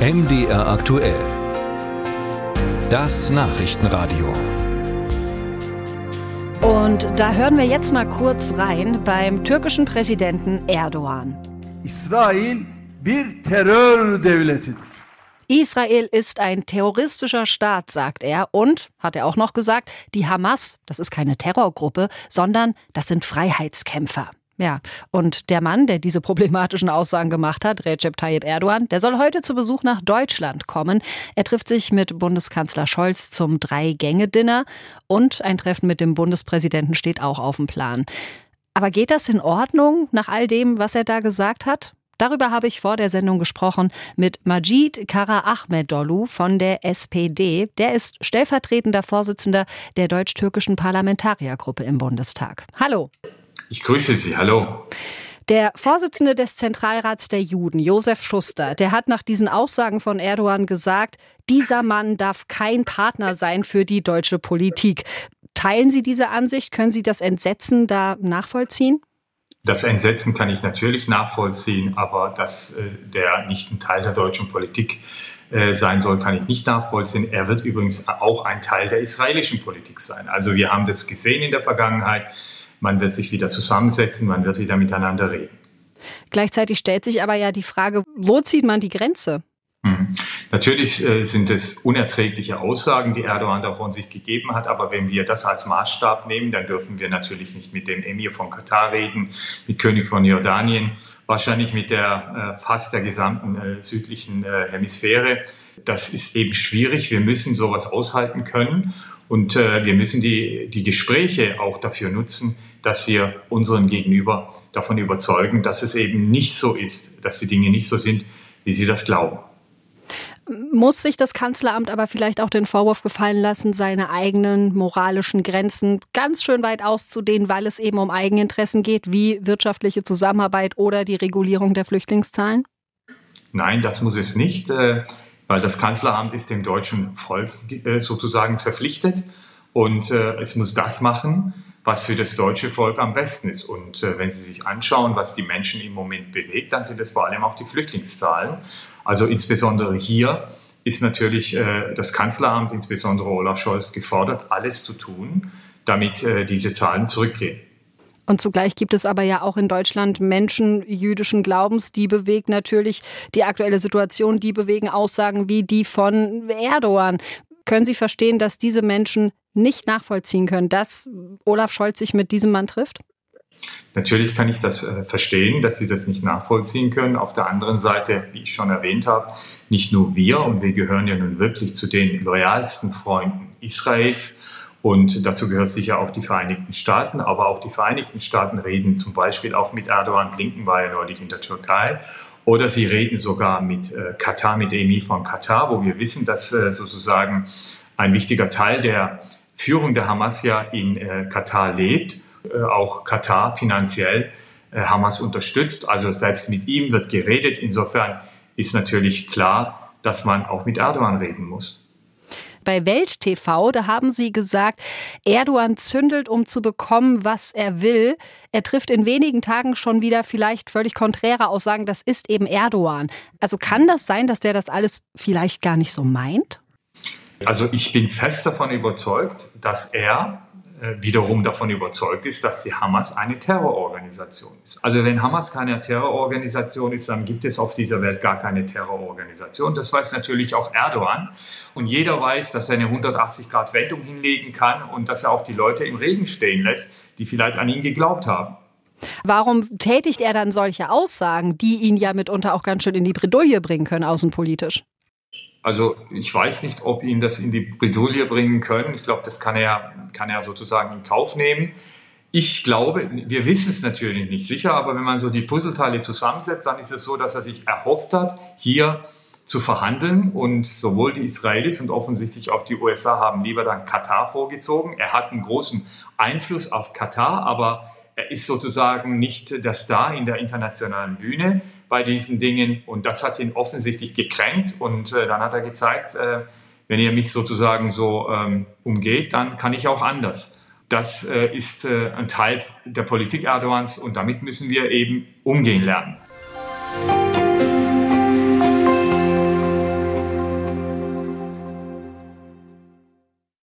MDR aktuell. Das Nachrichtenradio. Und da hören wir jetzt mal kurz rein beim türkischen Präsidenten Erdogan. İsrail bir terör devletidir. Israel ist ein terroristischer Staat, sagt er. Und, hat er auch noch gesagt, die Hamas, das ist keine Terrorgruppe, sondern das sind Freiheitskämpfer. Ja, und der Mann, der diese problematischen Aussagen gemacht hat, Recep Tayyip Erdogan, der soll heute zu Besuch nach Deutschland kommen. Er trifft sich mit Bundeskanzler Scholz zum Drei-Gänge-Dinner und ein Treffen mit dem Bundespräsidenten steht auch auf dem Plan. Aber geht das in Ordnung nach all dem, was er da gesagt hat? Darüber habe ich vor der Sendung gesprochen mit Majid Kara Ahmedoglu von der SPD. Der ist stellvertretender Vorsitzender der deutsch-türkischen Parlamentariergruppe im Bundestag. Hallo. Ich grüße Sie. Hallo. Der Vorsitzende des Zentralrats der Juden, Josef Schuster, der hat nach diesen Aussagen von Erdogan gesagt, dieser Mann darf kein Partner sein für die deutsche Politik. Teilen Sie diese Ansicht? Können Sie das Entsetzen da nachvollziehen? Das Entsetzen kann ich natürlich nachvollziehen, aber dass äh, der nicht ein Teil der deutschen Politik äh, sein soll, kann ich nicht nachvollziehen. Er wird übrigens auch ein Teil der israelischen Politik sein. Also wir haben das gesehen in der Vergangenheit. Man wird sich wieder zusammensetzen, man wird wieder miteinander reden. Gleichzeitig stellt sich aber ja die Frage, wo zieht man die Grenze? Mhm. Natürlich äh, sind es unerträgliche Aussagen, die Erdogan davon sich gegeben hat, aber wenn wir das als Maßstab nehmen, dann dürfen wir natürlich nicht mit dem Emir von Katar reden, mit König von Jordanien, wahrscheinlich mit der äh, fast der gesamten äh, südlichen Hemisphäre. Das ist eben schwierig. Wir müssen sowas aushalten können. Und äh, wir müssen die, die Gespräche auch dafür nutzen, dass wir unseren Gegenüber davon überzeugen, dass es eben nicht so ist, dass die Dinge nicht so sind, wie sie das glauben muss sich das Kanzleramt aber vielleicht auch den Vorwurf gefallen lassen, seine eigenen moralischen Grenzen ganz schön weit auszudehnen, weil es eben um Eigeninteressen geht, wie wirtschaftliche Zusammenarbeit oder die Regulierung der Flüchtlingszahlen? Nein, das muss es nicht, äh, weil das Kanzleramt ist dem deutschen Volk äh, sozusagen verpflichtet und äh, es muss das machen, was für das deutsche Volk am besten ist. Und äh, wenn Sie sich anschauen, was die Menschen im Moment bewegt, dann sind es vor allem auch die Flüchtlingszahlen. Also insbesondere hier ist natürlich das Kanzleramt, insbesondere Olaf Scholz, gefordert, alles zu tun, damit diese Zahlen zurückgehen. Und zugleich gibt es aber ja auch in Deutschland Menschen jüdischen Glaubens, die bewegt natürlich die aktuelle Situation, die bewegen Aussagen wie die von Erdogan. Können Sie verstehen, dass diese Menschen nicht nachvollziehen können, dass Olaf Scholz sich mit diesem Mann trifft? Natürlich kann ich das äh, verstehen, dass Sie das nicht nachvollziehen können. Auf der anderen Seite, wie ich schon erwähnt habe, nicht nur wir, und wir gehören ja nun wirklich zu den loyalsten Freunden Israels. Und dazu gehört sicher auch die Vereinigten Staaten. Aber auch die Vereinigten Staaten reden zum Beispiel auch mit Erdogan. Blinken war ja neulich in der Türkei. Oder sie reden sogar mit äh, Katar, mit Emir von Katar, wo wir wissen, dass äh, sozusagen ein wichtiger Teil der Führung der Hamas ja in äh, Katar lebt. Äh, auch Katar finanziell äh, Hamas unterstützt. Also selbst mit ihm wird geredet. Insofern ist natürlich klar, dass man auch mit Erdogan reden muss. Bei Welt TV, da haben Sie gesagt, Erdogan zündelt, um zu bekommen, was er will. Er trifft in wenigen Tagen schon wieder vielleicht völlig konträre Aussagen. Das ist eben Erdogan. Also kann das sein, dass der das alles vielleicht gar nicht so meint? Also ich bin fest davon überzeugt, dass er wiederum davon überzeugt ist, dass die Hamas eine Terrororganisation ist. Also wenn Hamas keine Terrororganisation ist, dann gibt es auf dieser Welt gar keine Terrororganisation. Das weiß natürlich auch Erdogan. Und jeder weiß, dass er eine 180-Grad-Wendung hinlegen kann und dass er auch die Leute im Regen stehen lässt, die vielleicht an ihn geglaubt haben. Warum tätigt er dann solche Aussagen, die ihn ja mitunter auch ganz schön in die Bredouille bringen können, außenpolitisch? Also ich weiß nicht, ob ihn das in die Bredouille bringen können. Ich glaube, das kann er, kann er sozusagen in Kauf nehmen. Ich glaube, wir wissen es natürlich nicht sicher, aber wenn man so die Puzzleteile zusammensetzt, dann ist es so, dass er sich erhofft hat, hier zu verhandeln und sowohl die Israelis und offensichtlich auch die USA haben lieber dann Katar vorgezogen. Er hat einen großen Einfluss auf Katar, aber er ist sozusagen nicht der Star in der internationalen Bühne bei diesen Dingen und das hat ihn offensichtlich gekränkt und äh, dann hat er gezeigt, äh, wenn ihr mich sozusagen so ähm, umgeht, dann kann ich auch anders. Das äh, ist äh, ein Teil der Politik Erdogans und damit müssen wir eben umgehen lernen.